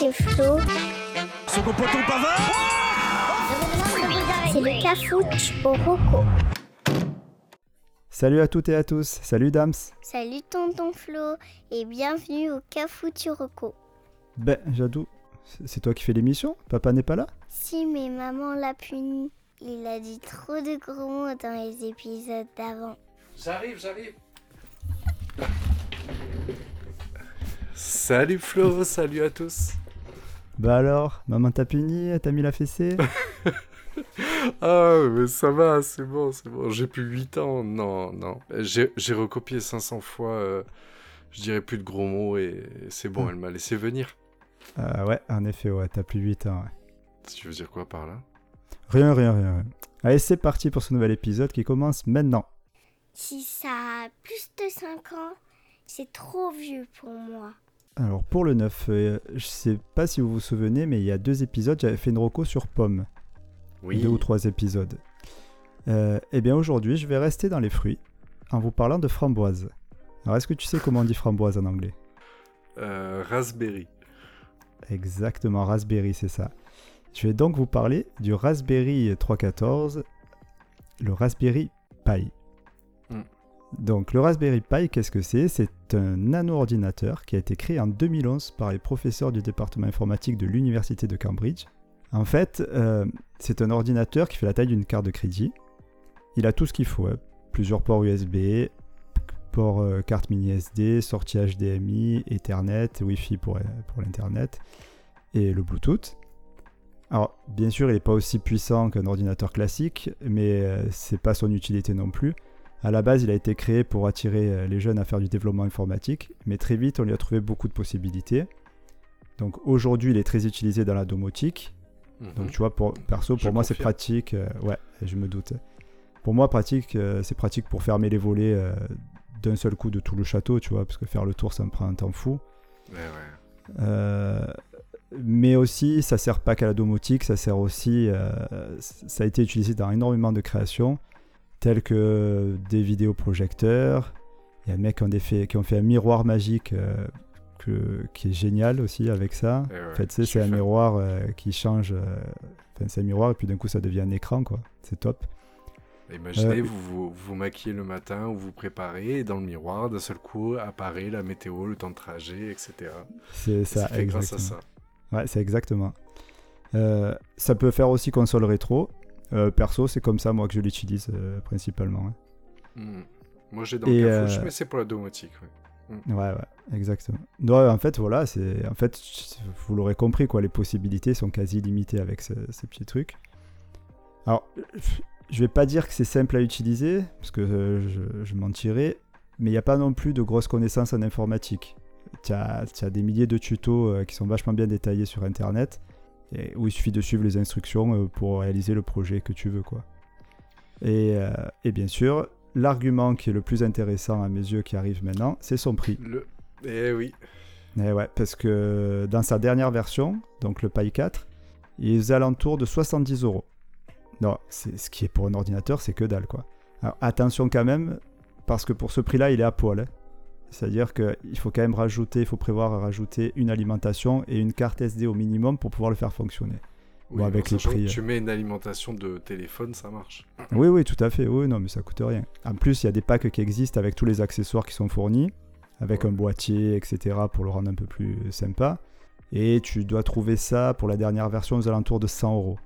c'est Flo. Second poteau Pavard C'est le cafouche au roco. Salut à toutes et à tous, salut Dams. Salut tonton Flo et bienvenue au cafouche au roco. Ben, Jadou, c'est- c'est toi qui fais l'émission Papa n'est pas là? Si mais maman l'a puni, il a dit trop de gros mots dans les épisodes d'avant. J'arrive, j'arrive. Salut Flo, salut à tous. Bah alors, maman t'a puni, t'as mis la fessée? Ah, mais ça va, c'est bon, c'est bon. J'ai plus 8 ans. Non, non. J'ai recopié 500 fois. euh, je dirais plus de gros mots et c'est bon, Ah. elle m'a laissé venir. Ah ouais, en effet, ouais, t'as plus 8 ans. ouais. Tu veux dire quoi par là? Rien, rien, rien. rien. Allez, c'est parti pour ce nouvel épisode qui commence maintenant. Si ça a plus de 5 ans, c'est trop vieux pour moi. Alors pour le 9, euh, je sais pas si vous vous souvenez, mais il y a deux épisodes, j'avais fait une reco sur Pomme. Oui. Deux ou trois épisodes. Euh, eh bien aujourd'hui, je vais rester dans les fruits en vous parlant de framboise. Alors est-ce que tu sais comment on dit framboise en anglais? Euh, raspberry. Exactement, Raspberry, c'est ça. Je vais donc vous parler du Raspberry 314, le Raspberry Pi. Donc le Raspberry Pi, qu'est-ce que c'est? C'est un nano-ordinateur qui a été créé en 2011 par les professeurs du département informatique de l'Université de Cambridge. En fait, euh, c'est un ordinateur qui fait la taille d'une carte de crédit. Il a tout ce qu'il faut, hein. plusieurs ports USB, port euh, carte mini SD, sortie HDMI, Ethernet, Wi-Fi pour, euh, pour l'Internet et le Bluetooth. Alors, bien sûr, il n'est pas aussi puissant qu'un ordinateur classique, mais euh, c'est pas son utilité non plus. À la base, il a été créé pour attirer euh, les jeunes à faire du développement informatique, mais très vite, on lui a trouvé beaucoup de possibilités. Donc aujourd'hui, il est très utilisé dans la domotique. Mhm. Donc tu vois, pour, perso, pour Je moi, c'est pratique. euh, ouais, je me doute. Pour moi, pratique, euh, c'est pratique pour fermer les volets euh, d'un seul coup de tout le château, tu vois, parce que faire le tour, ça me prend un temps fou. Ouais, ouais. Mais aussi, ça sert pas qu'à la domotique, ça sert aussi, ça a été utilisé dans énormément de créations, telles que des vidéoprojecteurs. Il y a des mecs qui ont, fait, qui ont fait un miroir magique euh, que, qui est génial aussi avec ça. Eh ouais, en fait, c'est un miroir euh, qui change. euh, Enfin, c'est un miroir et puis d'un coup, ça devient un écran, quoi. C'est top. Imaginez, vous, vous vous maquillez le matin ou vous préparez et dans le miroir, d'un seul coup, apparaît la météo, le temps de trajet, etc. C'est ça, fait grâce à ça. Ouais, c'est exactement. Euh, ça peut faire aussi console rétro. Euh, perso, c'est comme ça, moi, que je l'utilise euh, principalement. hein. Hmm. Moi j'ai dans Et, le euh, mais c'est pour la domotique. ouais. Ouais, ouais, exactement. Non, en fait, voilà, c'est, en fait, vous l'aurez compris, quoi, les possibilités sont quasi limitées avec ce- ces petits trucs. Alors, je vais pas dire que c'est simple à utiliser, parce que euh, je, je mentirais, mais il n'y a pas non plus de grosses connaissances en informatique. Tu as, des milliers de tutos euh, qui sont vachement bien détaillés sur Internet, et où il suffit de suivre les instructions euh, pour réaliser le projet que tu veux, quoi. Et, euh, et bien sûr, l'argument qui est le plus intéressant à mes yeux qui arrive maintenant, c'est son prix. Le... Eh oui. Eh ouais, parce que dans sa dernière version, donc le Pi 4, il est aux alentours de 70 euros. Non, c'est ce qui est pour un ordinateur, c'est que dalle quoi. Alors attention quand même, parce que pour ce prix-là, il est à poil. hein. C'est-à-dire qu'il faut quand même rajouter, il faut prévoir rajouter une alimentation et une carte SD au minimum pour pouvoir le faire fonctionner. Bon, avec les prix, Tu mets une alimentation de téléphone, ça marche. Oui, oui, tout à fait. Oui, non, mais ça coûte rien. En plus, il y a des packs qui existent avec tous les accessoires qui sont fournis, avec Ouais. un boîtier, etc., pour le rendre un peu plus sympa. Et tu dois trouver ça pour la dernière version aux alentours de 100 euros.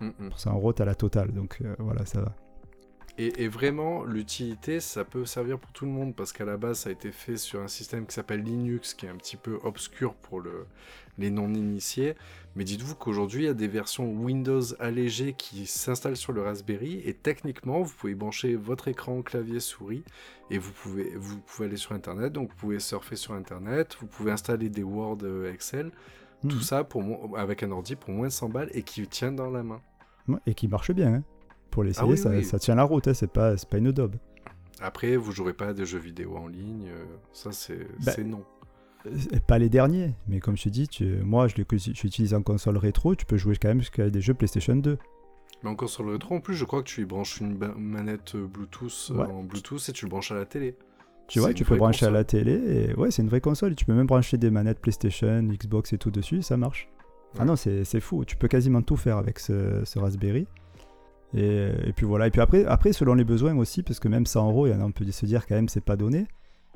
Mm, mm. Pour 100 euros, tu as la totale. Donc euh, voilà, ça va. Et, et vraiment, l'utilité, ça peut servir pour tout le monde parce qu'à la base, ça a été fait sur un système qui s'appelle Linux, qui est un petit peu obscur pour le, les non-initiés. Mais dites-vous qu'aujourd'hui, il y a des versions Windows allégées qui s'installent sur le Raspberry et techniquement, vous pouvez brancher votre écran, clavier, souris et vous pouvez, vous pouvez aller sur Internet. Donc, vous pouvez surfer sur Internet, vous pouvez installer des Word, euh, Excel, tout Mhm. ça pour, avec un ordi pour moins de 100 balles et qui tient dans la main. Et qui marche bien. hein. Pour l'essayer, Ah oui, ça, oui. ça tient la route. hein, C'est pas, pas une daube. Après, vous jouerez pas à des jeux vidéo en ligne, euh, ça c'est Bah, non. Euh, Pas les derniers, mais comme je te dis, tu- moi je l'utilise en console rétro, tu peux jouer quand même jusqu'à des jeux PlayStation 2. Mais encore sur le rétro, en plus, je crois que tu y branches une manette Bluetooth euh, Ouais. en Bluetooth et tu le branches à la télé. Tu vois, tu peux brancher à console. la télé. Et... Ouais, c'est une vraie console. Tu peux même brancher des manettes PlayStation, Xbox et tout dessus, ça marche. Ah non, c'est c'est fou. Tu peux quasiment tout faire avec ce, ce Raspberry. Et, et puis voilà. Et puis après, après, selon les besoins aussi, parce que même 100 euros, on peut se dire quand même, c'est pas donné.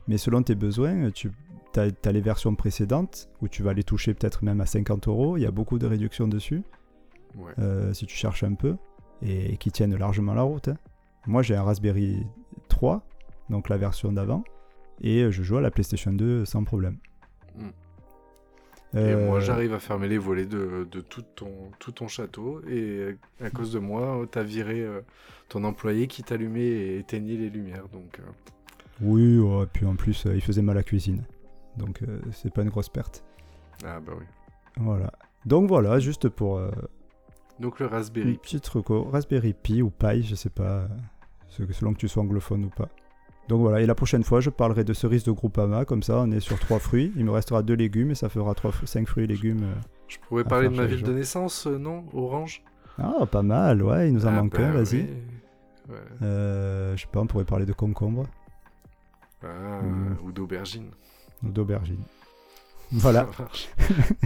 Mais selon tes besoins, tu as, les versions précédentes où tu vas les toucher peut-être même à 50 euros. Il y a beaucoup de réductions dessus, Ouais. euh, si tu cherches un peu, et, qui tiennent largement la route. hein. Moi, j'ai un Raspberry 3, donc la version d'avant, et je joue à la PlayStation 2 sans problème. Mm. Et Euh, moi, j'arrive à fermer les volets de, de tout, ton, tout ton château. Et à cause de moi, t'as viré euh, ton employé qui t'allumait et éteignait les lumières. Donc, euh, Oui, ouais, puis en plus, il faisait mal à la cuisine. Donc, c'est pas une grosse perte. ah bah oui. Voilà. Donc voilà, juste pour Donc le Raspberry. petite reco. Raspberry Pi ou Pi, je sais pas, selon que tu sois anglophone ou pas. Donc voilà, et la prochaine fois, je parlerai de cerises de Groupama, comme ça, on est sur trois fruits. Il me restera deux légumes et ça fera trois, 5 fruits et légumes. euh. Je pourrais parler de ma ville de naissance, euh, non? Orange? Ah, pas mal, ouais, il nous en Ah manque bah un, vas-y. oui. Ouais. Euh, je sais pas, on pourrait parler de concombre Ah, Mm. Ou d'aubergine. ou d'aubergine. Voilà,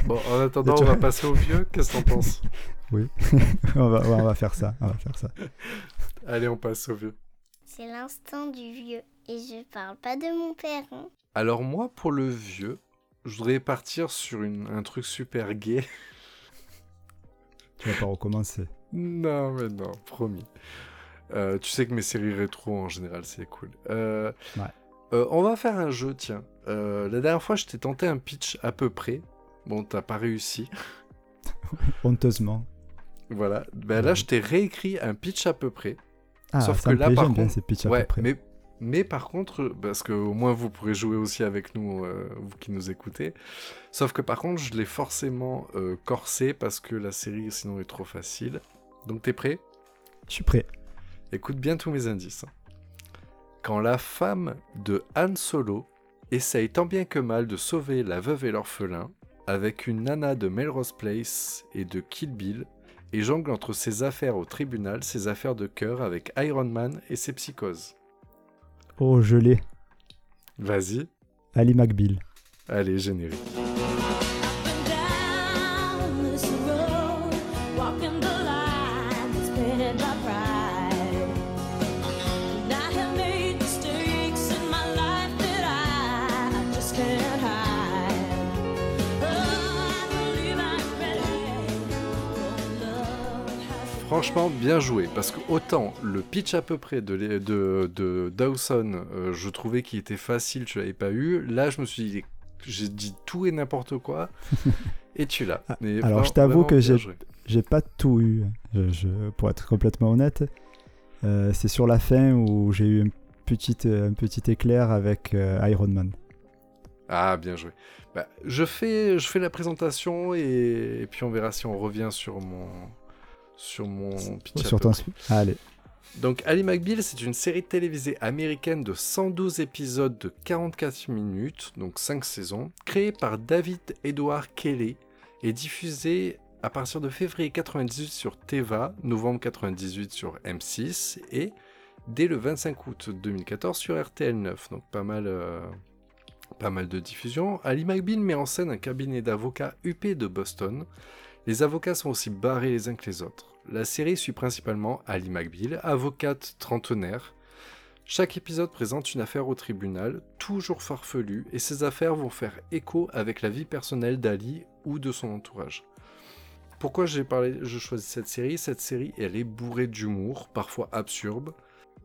bon, en attendant, on va passer au vieux. Qu'est-ce que t'en penses? On, va, ouais, on va faire ça, on va faire ça. Allez, on passe au vieux. C'est l'instant du vieux. Et je parle pas de mon père. hein. Alors moi, pour le vieux, je voudrais partir sur une- un truc super gay. Tu vas pas recommencer. Non, mais non, promis. Euh, tu sais que mes séries rétro, en général, c'est cool. Euh, Ouais. euh, on va faire un jeu, tiens. Euh, la dernière fois, je t'ai tenté un pitch à peu près. Bon, t'as pas réussi. Honteusement. Voilà. Ben là, je t'ai réécrit un pitch à peu près. Ah, Sauf que là, par contre- à ouais, peu près. mais, mais par contre, parce que au moins vous pourrez jouer aussi avec nous, euh, vous qui nous écoutez. Sauf que par contre, je l'ai forcément euh, corsé parce que la série sinon est trop facile. Donc t'es prêt? Je suis prêt. Écoute bien tous mes indices. hein. Quand la femme de Han Solo essaye tant bien que mal de sauver la veuve et l'orphelin avec une nana de Melrose Place et de Kill Bill et jongle entre ses affaires au tribunal, ses affaires de cœur avec Iron Man et ses psychoses. Oh, je l'ai. Vas-y, Ali McBeal. allez, générique. Franchement, bien joué, parce que autant le pitch à peu près de, l'é- de, de Dawson, euh, je trouvais qu'il était facile, tu l'avais pas eu. Là, je me suis dit, j'ai dit tout et n'importe quoi, et tu l'as. Ah, alors, je t'avoue que j'ai- pas tout eu, je- je- pour être complètement honnête. Euh, c'est sur la fin où j'ai eu une petite, un petit éclair avec euh, Iron Man. Ah, bien joué. Bah, je, fais, je fais la présentation et, et puis on verra si on revient sur mon, sur mon pitch. sur ton... près. Allez. Donc Ali McBeal, c'est une série télévisée américaine de 112 épisodes de 44 minutes, donc 5 saisons, créée par David Edward Kelly et diffusée à partir de février 98 sur Teva, novembre 98 sur M6 et dès le 25 août 2014 sur RTL 9. Donc pas mal, euh, pas mal de diffusion. Ali McBeal met en scène un cabinet d'avocats UP de Boston. Les avocats sont aussi barrés les uns que les autres. La série suit principalement Ali McBeal, avocate trentenaire. Chaque épisode présente une affaire au tribunal, toujours farfelue, et ces affaires vont faire écho avec la vie personnelle d'Ali ou de son entourage. Pourquoi j'ai parlé, je choisis cette série? Cette série, elle est bourrée d'humour, parfois absurde,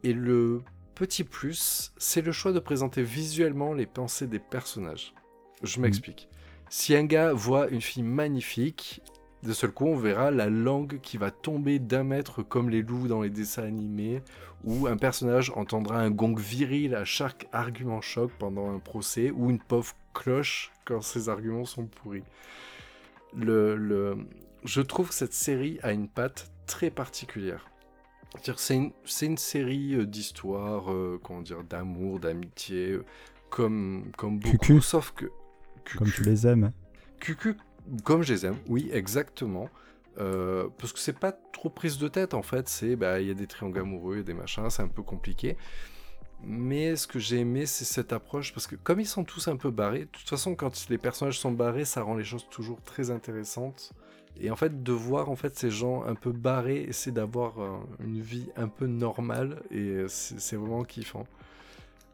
et le petit plus, c'est le choix de présenter visuellement les pensées des personnages. Je m'explique. Si un gars voit une fille magnifique, de seul coup, on verra la langue qui va tomber d'un mètre comme les loups dans les dessins animés, ou un personnage entendra un gong viril à chaque argument choc pendant un procès, ou une pauvre cloche quand ses arguments sont pourris. Le, le- Je trouve que cette série a une patte très particulière. C'est une, une série euh, d'histoires, euh, comment dire, d'amour, d'amitié, euh, comme, comme beaucoup, Cucu. sauf que... Comme tu les aimes. Cucu, comme je les aime, oui, exactement. Euh, parce que c'est pas trop prise de tête en fait, c'est bah il y a des triangles amoureux, a des machins, c'est un peu compliqué. Mais ce que j'ai aimé, c'est cette approche, parce que comme ils sont tous un peu barrés, de toute façon, quand les personnages sont barrés, ça rend les choses toujours très intéressantes. Et en fait, de voir en fait ces gens un peu barrés, essayer d'avoir euh, une vie un peu normale, et c'est c'est vraiment kiffant.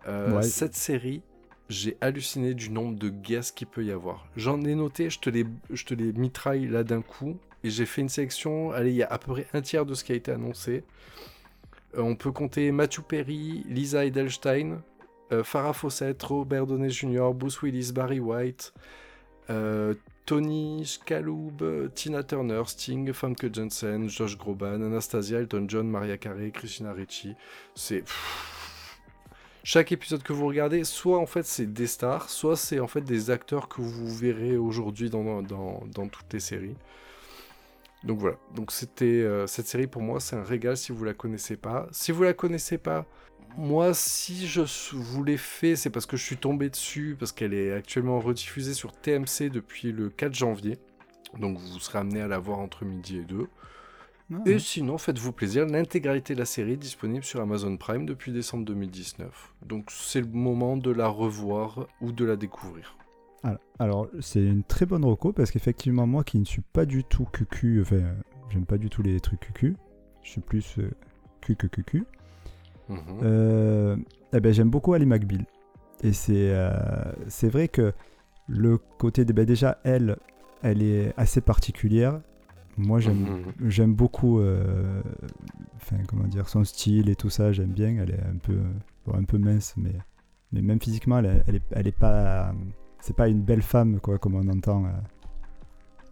Euh, Ouais. Cette série, j'ai halluciné du nombre de guests qu'il peut y avoir. J'en ai noté, je te les, mitraille là d'un coup, et j'ai fait une sélection. Allez, il y a à peu près un tiers de ce qui a été annoncé. Euh, on peut compter Matthew Perry, Lisa Edelstein, euh, Farrah Fawcett, Robert Downey Jr., Bruce Willis, Barry White, euh, Tony Scaloub, Tina Turner, Sting, Famke Jensen, Josh Groban, Anastasia, Elton John, Maria Carey, Christina Ricci. C'est chaque épisode que vous regardez, soit en fait c'est des stars, soit c'est en fait des acteurs que vous verrez aujourd'hui dans, dans, toutes les séries. Donc voilà, donc c'était euh, cette série pour moi c'est un régal si vous la connaissez pas. Si vous la connaissez pas, moi si je vous l'ai fait c'est parce que je suis tombé dessus parce qu'elle est actuellement rediffusée sur TMC depuis le 4 janvier. Donc vous serez amené à la voir entre midi et 2. Ah, Et sinon, faites-vous plaisir, l'intégralité de la série est disponible sur Amazon Prime depuis décembre 2019. Donc c'est le moment de la revoir ou de la découvrir. Alors, alors, c'est une très bonne reco parce qu'effectivement, moi qui ne suis pas du tout cucu, enfin, j'aime pas du tout les trucs cucu, je suis plus euh, cu que cucu. Mhm. Euh, eh ben, j'aime beaucoup Ali McBeal. Et c'est euh, c'est vrai que le côté de. ben, déjà, elle, elle est assez particulière. Moi, j'aime Mhm. j'aime beaucoup euh, enfin, comment dire, son style et tout ça. J'aime bien. Elle est un peu, bon, un peu mince, mais, mais même physiquement, elle, est- elle, est, elle est pas. C'est pas une belle femme, quoi, comme on entend. euh.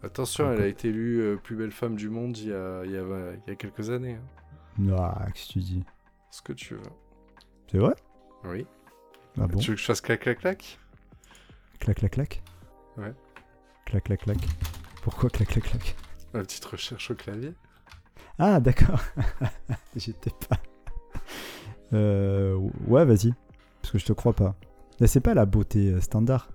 Attention, elle a été élue euh, plus belle femme du monde il y a, il y a, il y a quelques années. hein. Ah, qu'est-ce que tu dis? Ce que tu veux. C'est vrai? Oui. Ah bon Tu veux que je fasse clac clac clac? Clac, clac, clac? Ouais. Clac, clac, clac. Pourquoi clac, clac, clac? Ma petite recherche au clavier. Ah, d'accord. J'étais pas. Euh, ouais, vas-y. Parce que je te crois pas. Là, c'est pas la beauté euh, standard.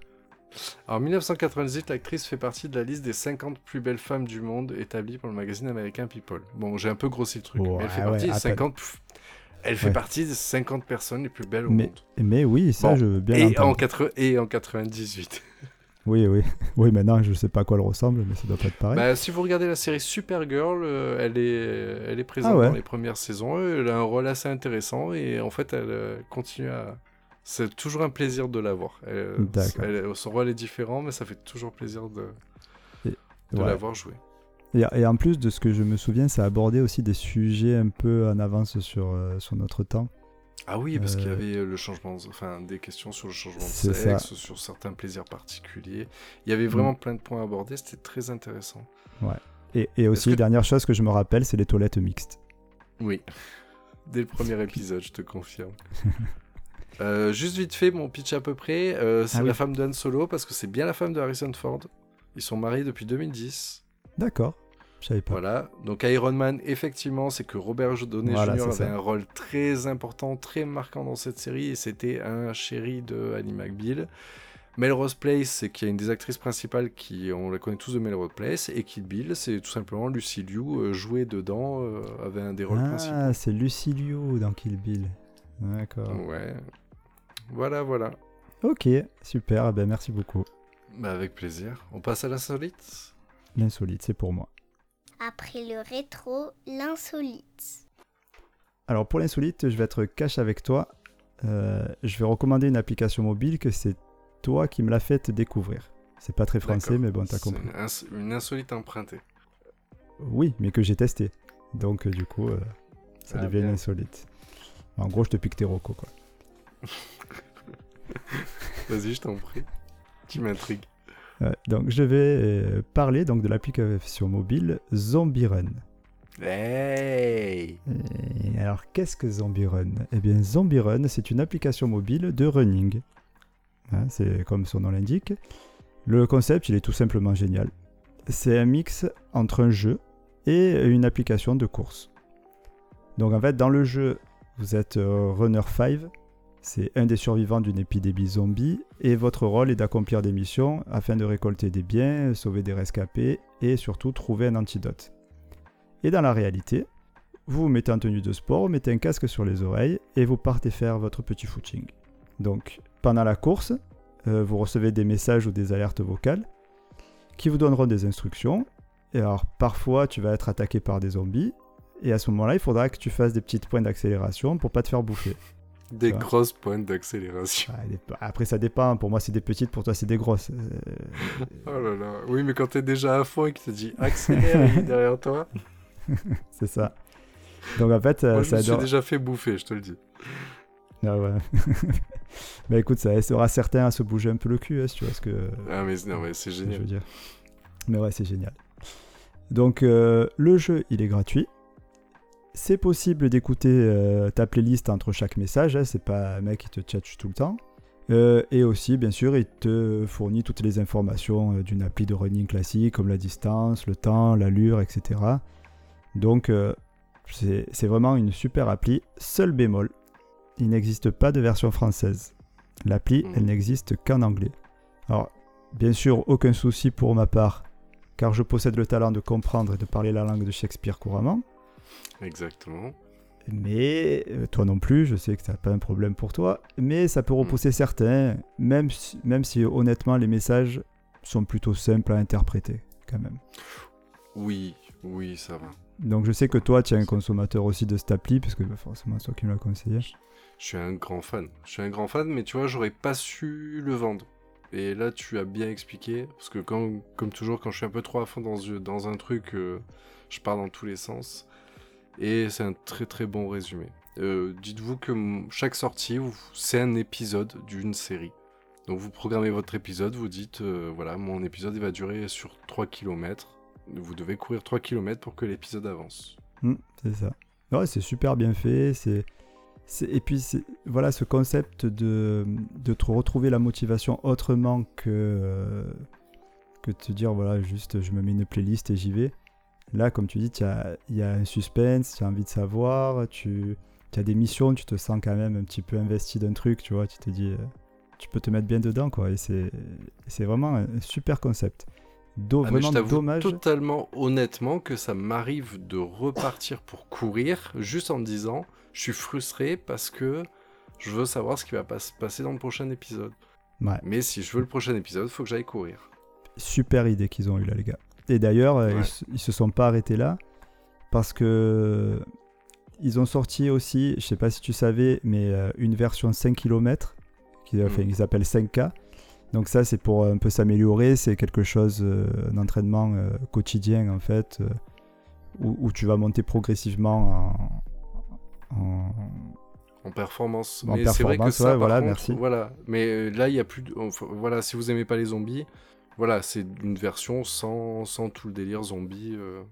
Alors, en 1998, l'actrice fait partie de la liste des 50 plus belles femmes du monde établie par le magazine américain People. Bon, j'ai un peu grossi le truc, mais elle fait ouais, partie des attends. 50. pff, Elle fait Ouais. partie des 50 personnes les plus belles au Mais, monde. mais oui, ça, Bon. je veux bien Et en, l'entendre. 80 et en 98. Oui, oui. Oui, maintenant, je sais pas à quoi elle ressemble, mais ça doit pas être pareil. Bah, si vous regardez la série Supergirl, euh, elle, est, elle est présente Ah ouais. dans les premières saisons. Elle a un rôle assez intéressant et en fait, elle euh, continue à. C'est toujours un plaisir de la voir. Elle- D'accord. elle- son rôle est différent, mais ça fait toujours plaisir de, de Ouais. la voir jouer. Et, et en plus de ce que je me souviens, ça abordait aussi des sujets un peu en avance sur, euh, sur notre temps. Ah oui, parce qu'il y Euh, avait le changement, enfin des questions sur le changement de sexe, ça. Mm. sur certains plaisirs particuliers. Il y avait vraiment plein de points abordés, c'était très intéressant. Et, et aussi, que- dernière chose que je me rappelle, c'est les toilettes mixtes. Oui, dès le premier épisode, je te confirme. Euh, juste vite fait, mon pitch à peu près, euh, c'est Ah la oui. femme d'Han Solo, parce que c'est bien la femme de Harrison Ford. Ils sont mariés depuis 2010. D'accord. Pas. Voilà. Donc Iron Man, effectivement, c'est que Robert Downey Voilà, Jr. avait ça. un rôle très important, très marquant dans cette série, et c'était un chéri de Annie McBeal. Melrose Place, c'est qu'il y a une des actrices principales qui, on la connaît tous de Melrose Place, et Kill Bill, c'est tout simplement Lucy Liu, euh, jouée dedans, euh, avait un des rôles principaux. Ah, c'est Lucilio dans Kill Bill. D'accord. Ouais. Voilà, voilà. Ok, super. eh Ben, merci beaucoup. Bah, avec plaisir. On passe à l'insolite? L'insolite, c'est pour moi. Après le rétro, l'insolite. Alors pour l'insolite, je vais être cash avec toi. Euh, je vais recommander une application mobile que c'est toi qui me l'as fait découvrir. C'est pas très français, mais bon, t'as compris. Une, ins- une insolite empruntée. Oui, mais que j'ai testé. Donc euh, du coup, euh, ça Ah, devient une bien. insolite. En gros, je te pique tes rocos, quoi. Vas-y, je t'en prie. Tu m'intrigues. Ouais, donc je vais euh, parler donc de l'application mobile Zombie Run. Hey Et alors, qu'est-ce que Zombie Run Eh bien, Zombie Run, c'est une application mobile de running. Hein, c'est comme son nom l'indique. Le concept, il est tout simplement génial. C'est un mix entre un jeu et une application de course. Donc, en fait, dans le jeu, vous êtes euh, Runner 5. C'est un des survivants d'une épidémie zombie et votre rôle est d'accomplir des missions afin de récolter des biens, sauver des rescapés et surtout trouver un antidote. Et dans la réalité, vous vous mettez en tenue de sport, vous mettez un casque sur les oreilles et vous partez faire votre petit footing. Donc pendant la course, euh, vous recevez des messages ou des alertes vocales qui vous donneront des instructions. Et alors parfois tu vas être attaqué par des zombies et à ce moment-là il faudra que tu fasses des petites points d'accélération pour pas te faire bouffer. Des Ça. grosses pointes d'accélération. Ah, Après ça dépend, pour moi c'est des petites, pour toi c'est des grosses. Euh, Oh là là. Oui, mais quand t'es déjà à fond et qu'il te dit accélère derrière toi, c'est ça. Donc en fait, euh, je ça suis adore- déjà fait bouffer, je te le dis. Ah ouais. bah écoute, ça sera certain à se bouger un peu le cul, hein, si tu vois ce que, Ah, mais non, mais c'est ce que je génial. veux dire. Mais ouais, c'est génial. Donc euh, le jeu, il est gratuit. C'est possible d'écouter euh, ta playlist entre chaque message, hein, c'est pas un mec qui te tchatche tout le temps. Euh, et aussi, bien sûr, il te fournit toutes les informations euh, d'une appli de running classique, comme la distance, le temps, l'allure, etc. Donc, c'est vraiment une super appli. Seul bémol, il n'existe pas de version française. L'appli, Mhm. elle n'existe qu'en anglais. Alors, bien sûr, aucun souci pour ma part, car je possède le talent de comprendre et de parler la langue de Shakespeare couramment. Exactement. Mais euh, toi non plus, je sais que ça n'a pas un problème pour toi, mais ça peut repousser certains, même si, même si honnêtement les messages sont plutôt simples à interpréter quand même. Oui, oui, ça va. Donc je sais que toi tu es un consommateur aussi de cette appli, parce que bah, forcément c'est toi qui me l'as conseillé. Je suis un grand fan. Je suis un grand fan, mais tu vois, j'aurais pas su le vendre. Et là, tu as bien expliqué, parce que quand, comme toujours, quand je suis un peu trop à fond dans, dans un truc, euh, je pars dans tous les sens. Et c'est un très très bon résumé. Euh, Dites-vous que chaque sortie, c'est un épisode d'une série. Donc vous programmez votre épisode, vous dites, euh, voilà, mon épisode il va durer sur 3 km. Vous devez courir 3 km pour que l'épisode avance. Hmm, c'est ça. Ouais, c'est super bien fait. C'est, et puis voilà ce concept de, de te retrouver la motivation autrement que euh, que de te dire voilà juste je me mets une playlist et j'y vais. Là, comme tu dis, il y a un suspense, tu as envie de savoir, tu, as des missions, tu te sens quand même un petit peu investi d'un truc, tu vois, tu te dis, euh, tu peux te mettre bien dedans, quoi, et c'est, vraiment un super concept. Do- Ah, je vraiment t'avoue dommage. totalement honnêtement que ça m'arrive de repartir pour courir juste en me disant je suis frustré parce que je veux savoir ce qui va pas se passer dans le prochain épisode. Ouais. Mais si je veux le prochain épisode, faut que j'aille courir. super idée qu'ils ont eu là, les gars. Et d'ailleurs, euh, Ouais. ils, se- ils se sont pas arrêtés là parce que ils ont sorti aussi, je sais pas si tu savais, mais euh, une version 5 km qui enfin, Mm. ils appellent 5K. Donc ça, c'est pour un peu s'améliorer. C'est quelque chose, euh, un entraînement euh, quotidien en fait, euh, où, où tu vas monter progressivement en, en- En performance. En mais c'est vrai que performance, ça, ouais, par voilà, contre, merci. Voilà. Mais euh, là, il y a plus. De... enfin, voilà, si vous aimez pas les zombies, voilà, c'est une version sans, sans tout le délire zombie. euh.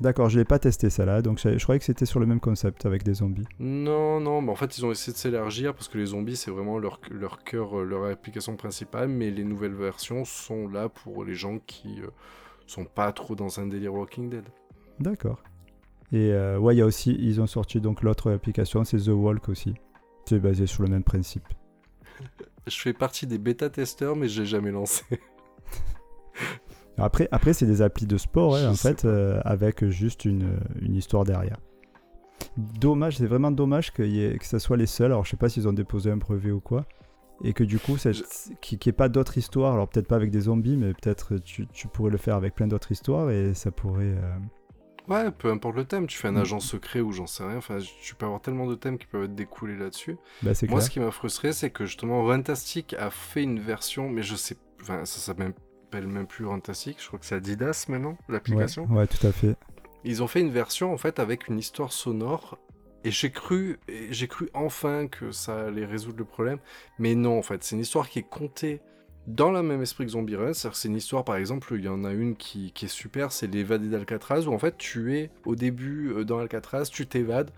D'accord, je l'ai pas testé ça là, donc je, je croyais que c'était sur le même concept avec des zombies. Non, non, mais en fait, ils ont essayé de s'élargir parce que les zombies, c'est vraiment leur, leur cœur, euh, leur application principale, mais les nouvelles versions sont là pour les gens qui euh, sont pas trop dans un délire Walking Dead. D'accord. Et euh, ouais, il y a aussi, ils ont sorti donc l'autre application, c'est The Walk aussi. C'est basé sur le même principe. Je fais partie des bêta-testeurs, mais je l'ai jamais lancé. Après, après c'est des applis de sport, hein, en fait, euh, avec juste une, une histoire derrière. Dommage, c'est vraiment dommage qu'il y ait- que ça soit les seuls. Alors, je sais pas s'ils ont déposé un brevet ou quoi. Et que du coup, qu'il n'y ait pas d'autres histoires. Alors, peut-être pas avec des zombies, mais peut-être tu, tu pourrais le faire avec plein d'autres histoires et ça pourrait. euh, Ouais, peu importe le thème, tu fais un Mm. agent secret ou j'en sais rien, enfin, tu peux avoir tellement de thèmes qui peuvent être découlés là-dessus. Bah, Moi, clair. ce qui m'a frustré, c'est que justement, Rantastic a fait une version, mais je sais, enfin, ça s'appelle même plus Rantastic, je crois que c'est Adidas maintenant, l'application. ouais, tout à fait. Ils ont fait une version en fait avec une histoire sonore et j'ai cru, j'ai cru enfin que ça allait résoudre le problème, mais non en fait, c'est une histoire qui est contée dans le même esprit que Zombie Run, c'est-à-dire c'est une histoire par exemple, il y en a une qui, qui est super, c'est l'évadé d'Alcatraz où en fait tu es au début euh, dans Alcatraz, tu t'évades,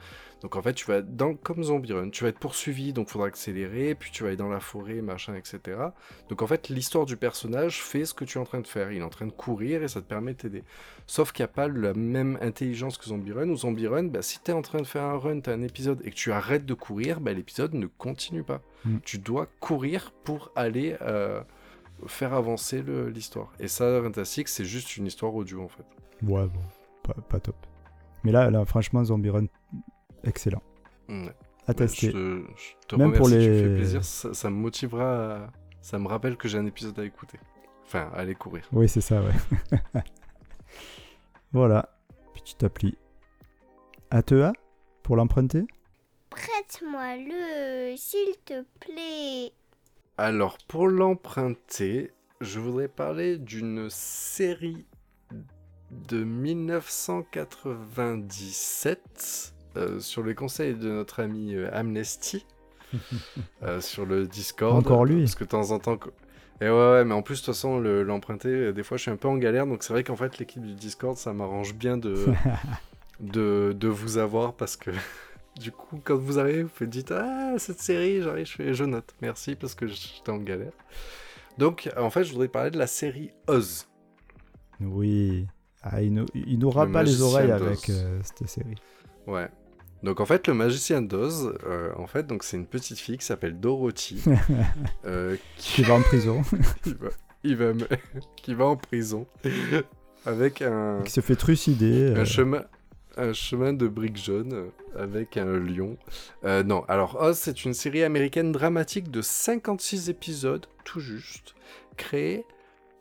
donc en fait tu vas dans comme Zombie Run, tu vas être poursuivi, donc faudra accélérer, puis tu vas aller dans la forêt, machin, etc. Donc en fait l'histoire du personnage fait ce que tu es en train de faire, il est en train de courir et ça te permet de t'aider. Sauf qu'il n'y a pas la même intelligence que Zombie Run. Ou Zombie Run, bah, si tu es en train de faire un run, tu as un épisode et que tu arrêtes de courir, bah, l'épisode ne continue pas. Mm. Tu dois courir pour aller euh, faire avancer l'histoire. Et ça, Fantastic, c'est juste une histoire audio en fait. Ouais, bon, pas, pas top. Mais là, là franchement, Zombie Run, excellent. Ouais. À Ouais, tester. je te, je te Même remercie, pour tu les- fais plaisir. Ça, ça me motivera. à- Ça me rappelle que j'ai un épisode à écouter. Enfin, à aller courir. Oui, c'est ça, ouais. voilà, petite appli. ATEA pour l'emprunter? Prête-moi le, s'il te plaît. Alors, pour l'emprunter, je voudrais parler d'une série de 1997 euh, sur les conseils de notre ami euh, Amnesty euh, sur le Discord. Encore lui. Parce que de temps en temps. Et ouais, ouais, mais en plus, de toute façon, le- l'emprunter, des fois, je suis un peu en galère. Donc, c'est vrai qu'en fait, l'équipe du Discord, ça m'arrange bien de, de, de vous avoir parce que. Du coup, quand vous arrivez, vous dites Ah, cette série, j'arrive, je, note. Merci parce que j'étais en galère. Donc, en fait, je voudrais parler de la série Oz. Oui. Ah, il nous, il nous Le les oreilles avec euh, cette série. Ouais. Donc, en fait, le magicien d'Oz, euh, en fait, donc c'est une petite fille qui s'appelle Dorothy. euh, Qui va en prison, qui va, il va qui va en prison avec un, qui se fait trucider. un euh, chemin un chemin de briques jaunes avec un lion. Non, alors Oz, c'est une série américaine dramatique de 56 épisodes, tout juste, créée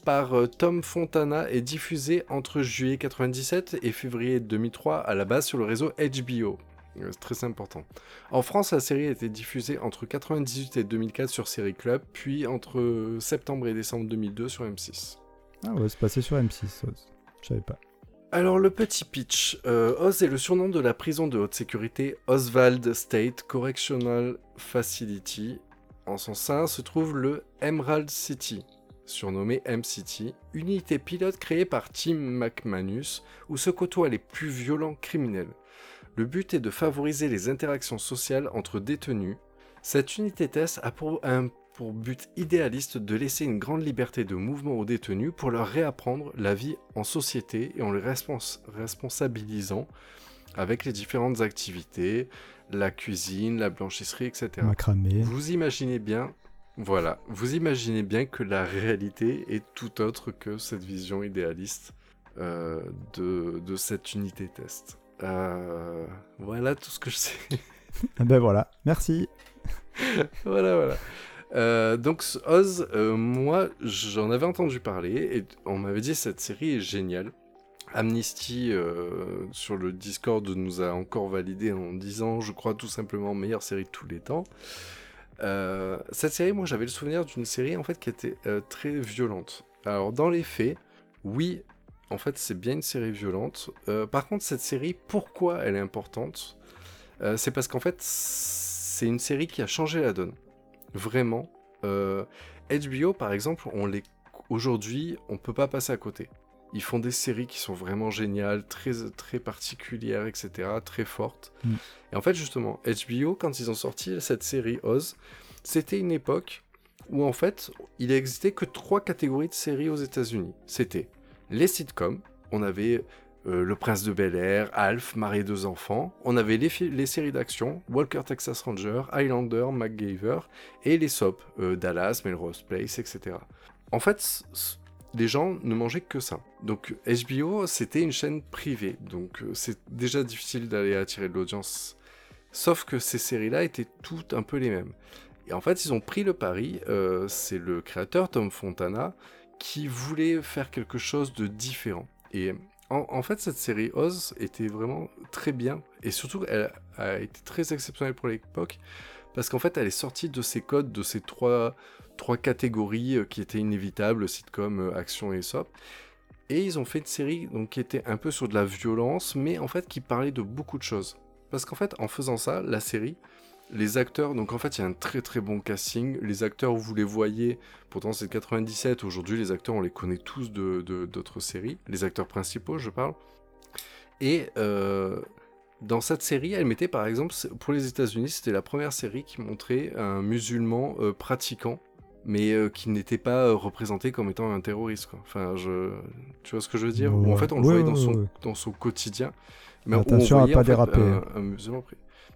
par Tom Fontana et diffusée entre juillet 97 et février 2003 à la base sur le réseau HBO. C'est très important. En France, la série a été diffusée entre 98 et 2004 sur Série Club, puis entre septembre et décembre 2002 sur M6. Ah ouais, c'est passé sur M6. Oz. Je savais pas. Alors le petit pitch, euh, Oz est le surnom de la prison de haute sécurité Oswald State Correctional Facility. En son sein se trouve le Emerald City, surnommé M-City, unité pilote créée par Tim McManus où se côtoient les plus violents criminels. Le but est de favoriser les interactions sociales entre détenus. Cette unité test a pour, un, pour but idéaliste de laisser une grande liberté de mouvement aux détenus pour leur réapprendre la vie en société et en les respons- responsabilisant avec les différentes activités, la cuisine, la blanchisserie, etc. Macramé. Vous imaginez bien, voilà, vous imaginez bien que la réalité est tout autre que cette vision idéaliste euh, de, de cette unité test. Euh, voilà tout ce que je sais. Ben voilà, merci. voilà, voilà. Euh, donc Oz, euh, moi, j'en avais entendu parler et on m'avait dit cette série est géniale. Amnesty euh, sur le Discord nous a encore validé en disant, je crois tout simplement meilleure série de tous les temps. Cette série, moi, j'avais le souvenir d'une série en fait qui était très violente. Alors dans les faits, oui, en fait, c'est bien une série violente. Euh, par contre, cette série, pourquoi elle est importante Euh, C'est parce qu'en fait, c'est une série qui a changé la donne. Vraiment. Euh, HBO, par exemple, on les... aujourd'hui, on peut pas passer à côté. Ils font des séries qui sont vraiment géniales, très, très particulières, etc., très fortes. Mm. Et en fait, justement, HBO, quand ils ont sorti cette série Oz, c'était une époque où, en fait, il existait que trois catégories de séries aux États-Unis. C'était les sitcoms, on avait euh, Le Prince de Bel Air, Alf, Marie deux enfants, on avait les, séries d'action, Walker Texas Ranger, Highlander, MacGyver, et les soaps, euh, Dallas, Melrose Place, etc. En fait, les gens ne mangeaient que ça. Donc HBO, c'était une chaîne privée, donc euh, c'est déjà difficile d'aller attirer de l'audience. Sauf que ces séries-là étaient toutes un peu les mêmes. Et en fait, ils ont pris le pari, euh, c'est le créateur Tom Fontana qui voulait faire quelque chose de différent. Et en, fait, cette série Oz était vraiment très bien, et surtout, elle a été très exceptionnelle pour l'époque, parce qu'en fait, elle est sortie de ces codes, de ces trois, trois catégories euh, qui étaient inévitables, sitcom, euh, action et soap. Et ils ont fait une série donc, qui était un peu sur de la violence, mais en fait qui parlait de beaucoup de choses. Parce qu'en fait, en faisant ça, la série, les acteurs, donc en fait, il y a un très très bon casting. Les acteurs, vous les voyez, pourtant c'est de 97. Aujourd'hui, les acteurs, on les connaît tous de de- d'autres séries. Les acteurs principaux, je parle. Et euh, dans cette série, elle mettait par exemple, pour les États-Unis, c'était la première série qui montrait un musulman euh, pratiquant, mais euh, qui n'était pas représenté comme étant un terroriste. Quoi. Enfin, je... tu vois ce que je veux dire? En fait, on le Ouais, voyait dans, son, ouais. dans son quotidien. Mais où on Attention à voyait, pas déraper. un- un musulman.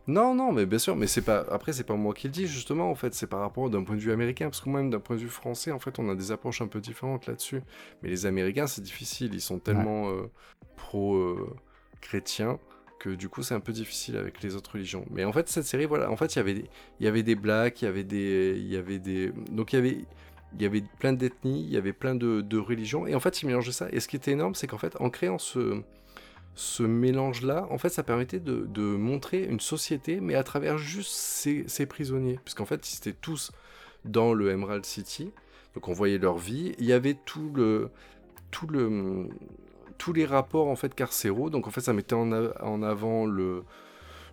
Non, non, mais bien sûr, mais c'est pas. Après, c'est pas moi qui le dis justement. En fait, c'est par rapport d'un point de vue américain, parce que même d'un point de vue français, en fait, on a des approches un peu différentes là-dessus. Mais les Américains, c'est difficile. Ils sont tellement euh, pro euh, chrétiens que du coup c'est un peu difficile avec les autres religions. Mais en fait cette série, voilà, en fait il y avait des, il y avait des blacks, il y avait des, il y avait des, donc il y avait, il y avait plein d'ethnies, il y avait plein de, de religions, et en fait ils mélangeaient ça. Et ce qui était énorme, c'est qu'en fait en créant ce, ce mélange-là, en fait ça permettait de, montrer une société, mais à travers juste ces, prisonniers, puisqu'en fait ils étaient tous dans le Emerald City, donc on voyait leur vie. Il y avait tout le, tous les rapports en fait carcéraux. Donc en fait, ça mettait en avant le,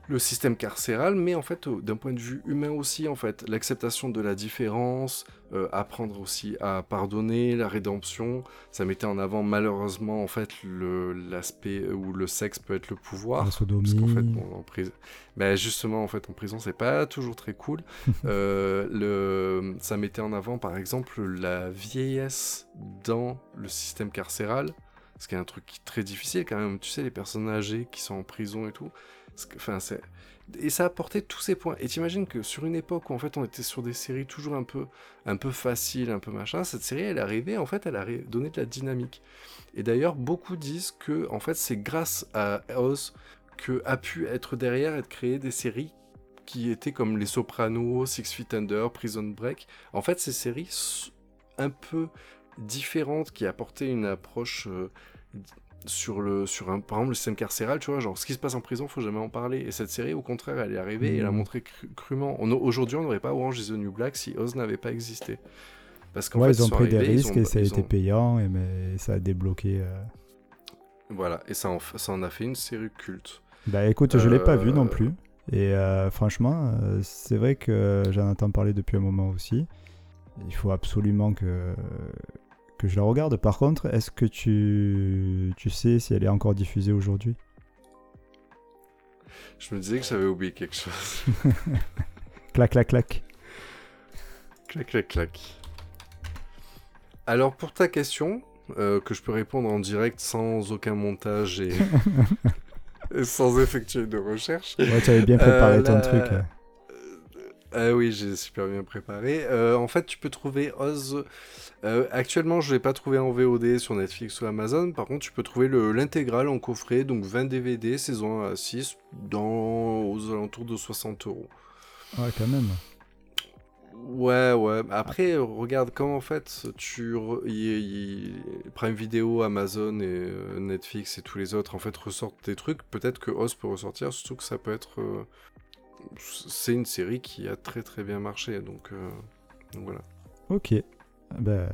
le système carcéral, mais en fait, d'un point de vue humain aussi, en fait, l'acceptation de la différence, euh, apprendre aussi à pardonner, la rédemption. Ça mettait en avant malheureusement en fait l'aspect où le sexe peut être le pouvoir. La Parce sodomie. qu'en fait, bon, en prison, ben justement, en fait, en prison, c'est pas toujours très cool. Euh, le, ça mettait en avant, par exemple, la vieillesse dans le système carcéral, ce qui est un truc très difficile quand même. Tu sais, les personnes âgées qui sont en prison et tout. Et ça apportait tous ces points. Et t'imagines que sur une époque où en fait on était sur des séries toujours un peu, un peu faciles, un peu machin, cette série elle arrivée, en fait elle a donné de la dynamique. Et d'ailleurs beaucoup disent que en fait c'est grâce à Oz que a pu être derrière être créé des séries qui étaient comme Les Sopranos, Six Feet Under, Prison Break. En fait ces séries un peu différentes qui apportaient une approche euh, sur le sur un par exemple le système carcéral tu vois genre ce qui se passe en prison faut jamais en parler et cette série au contraire elle est arrivée et elle a Mhm. montré cru- crûment aujourd'hui on n'aurait pas Orange is the New Black si Oz n'avait pas existé parce qu'en Ouais, fait ils ont pris des arrivés, risques ont- et ça a été ont- payant, et mais ça a débloqué. euh. voilà et ça en, ça en a fait une série culte Bah écoute, je l'ai pas vu non Euh, plus. Et euh, franchement, euh, c'est vrai que j'en entends parler depuis un moment aussi. Il faut absolument que, que je la regarde. Par contre, est-ce que tu, tu sais si elle est encore diffusée aujourd'hui? Je me disais que j'avais oublié quelque chose Clac, clac, clac. clac clac clac alors pour ta question euh, que je peux répondre en direct sans aucun montage et, et sans effectuer de recherche Ouais, tu avais bien préparé Euh, ton la- truc. Euh. Ah oui, j'ai super bien préparé. Euh, en fait, tu peux trouver Oz. euh, actuellement, je ne l'ai pas trouvé en VOD sur Netflix ou Amazon. Par contre, tu peux trouver le- l'intégrale en coffret, donc 20 DVD, saison 1 à 6, dans, aux alentours de 60 euros. Ouais, quand même. Ouais, ouais. Après, regarde, quand en fait, tu. re- y- y- Prime Video, Amazon et euh, Netflix et tous les autres, en fait, ressortent des trucs, peut-être que Oz peut ressortir, surtout que ça peut être. C'est une série qui a très très bien marché, donc, euh, donc voilà. Ok. Bah,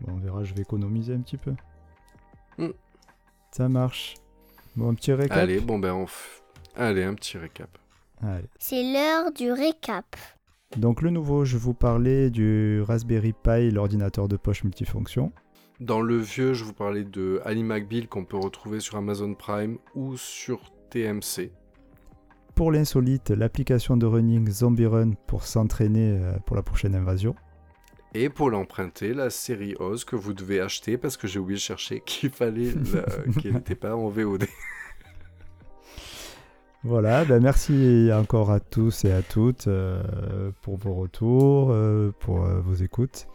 bon, on verra, je vais économiser un petit peu. Hmm. Ça marche. Bon, un petit récap. Allez, bon ben on f- Allez, un petit récap. Allez. C'est l'heure du récap. Donc le nouveau, je vous parlais du Raspberry Pi, l'ordinateur de poche multifonction. Dans le vieux, je vous parlais de Ali McBeal qu'on peut retrouver sur Amazon Prime ou sur TMC. Pour l'insolite, l'application de running Zombie Run pour s'entraîner euh, pour la prochaine invasion. Et pour l'emprunter, la série Oz que vous devez acheter parce que j'ai oublié de chercher qu'il fallait, qu'elle n'était pas en VOD. Voilà, ben merci encore à tous et à toutes euh, pour vos retours, euh, pour euh, vos écoutes.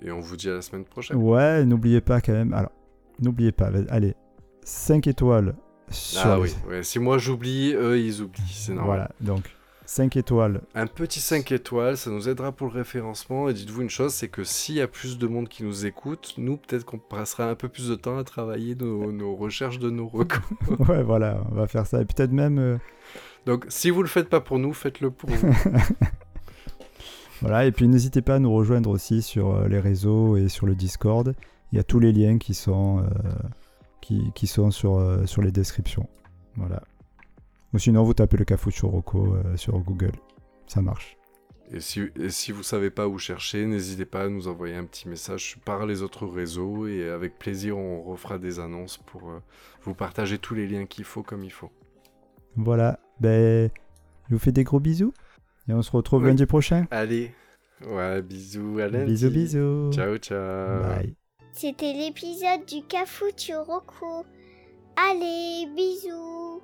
Et on vous dit à la semaine prochaine. Ouais, n'oubliez pas quand même. Alors, n'oubliez pas, allez, 5 étoiles sur. Ah les- oui, ouais, si moi j'oublie, eux ils oublient, c'est normal. Voilà, donc 5 étoiles. Un petit 5 étoiles, ça nous aidera pour le référencement. Et dites-vous une chose, c'est que s'il y a plus de monde qui nous écoute, nous peut-être qu'on passera un peu plus de temps à travailler nos, nos recherches de nos records. ouais, voilà, on va faire ça. Et peut-être même. euh, Donc si vous le faites pas pour nous, faites-le pour vous. Voilà, et puis n'hésitez pas à nous rejoindre aussi sur euh, les réseaux et sur le Discord. Il y a tous les liens qui sont, euh, qui, qui sont sur, euh, sur les descriptions. Voilà. Ou sinon, vous tapez le Cafucho Rocco euh, sur Google. Ça marche. Et si, et si vous savez pas où chercher, n'hésitez pas à nous envoyer un petit message par les autres réseaux et avec plaisir on refera des annonces pour euh, vous partager tous les liens qu'il faut comme il faut. Voilà. Ben, je vous fais des gros bisous. Et on se retrouve Oui. lundi prochain. Allez, ouais, bisous, à lundi. Bisous, bisous. Ciao, ciao. Bye. C'était l'épisode du Cafu Roku. Allez, bisous